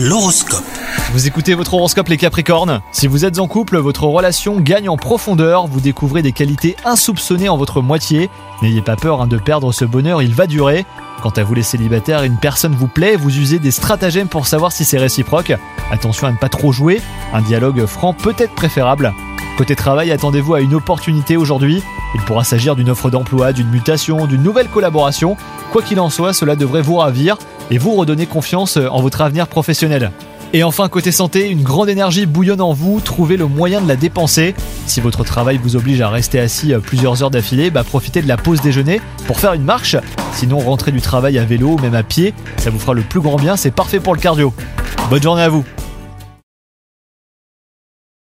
L'horoscope. Vous écoutez votre horoscope les Capricornes? Si vous êtes en couple, votre relation gagne en profondeur, vous découvrez des qualités insoupçonnées en votre moitié. N'ayez pas peur hein, de perdre ce bonheur, il va durer. Quant à vous les célibataires, une personne vous plaît, vous usez des stratagèmes pour savoir si c'est réciproque. Attention à ne pas trop jouer, un dialogue franc peut être préférable. Côté travail, attendez-vous à une opportunité aujourd'hui. Il pourra s'agir d'une offre d'emploi, d'une mutation, d'une nouvelle collaboration. Quoi qu'il en soit, cela devrait vous ravir et vous redonner confiance en votre avenir professionnel. Et enfin, côté santé, une grande énergie bouillonne en vous, trouvez le moyen de la dépenser. Si votre travail vous oblige à rester assis euh, plusieurs heures d'affilée, bah profitez de la pause déjeuner pour faire une marche. Sinon, rentrez du travail à vélo ou même à pied, ça vous fera le plus grand bien, c'est parfait pour le cardio. Bonne journée à vous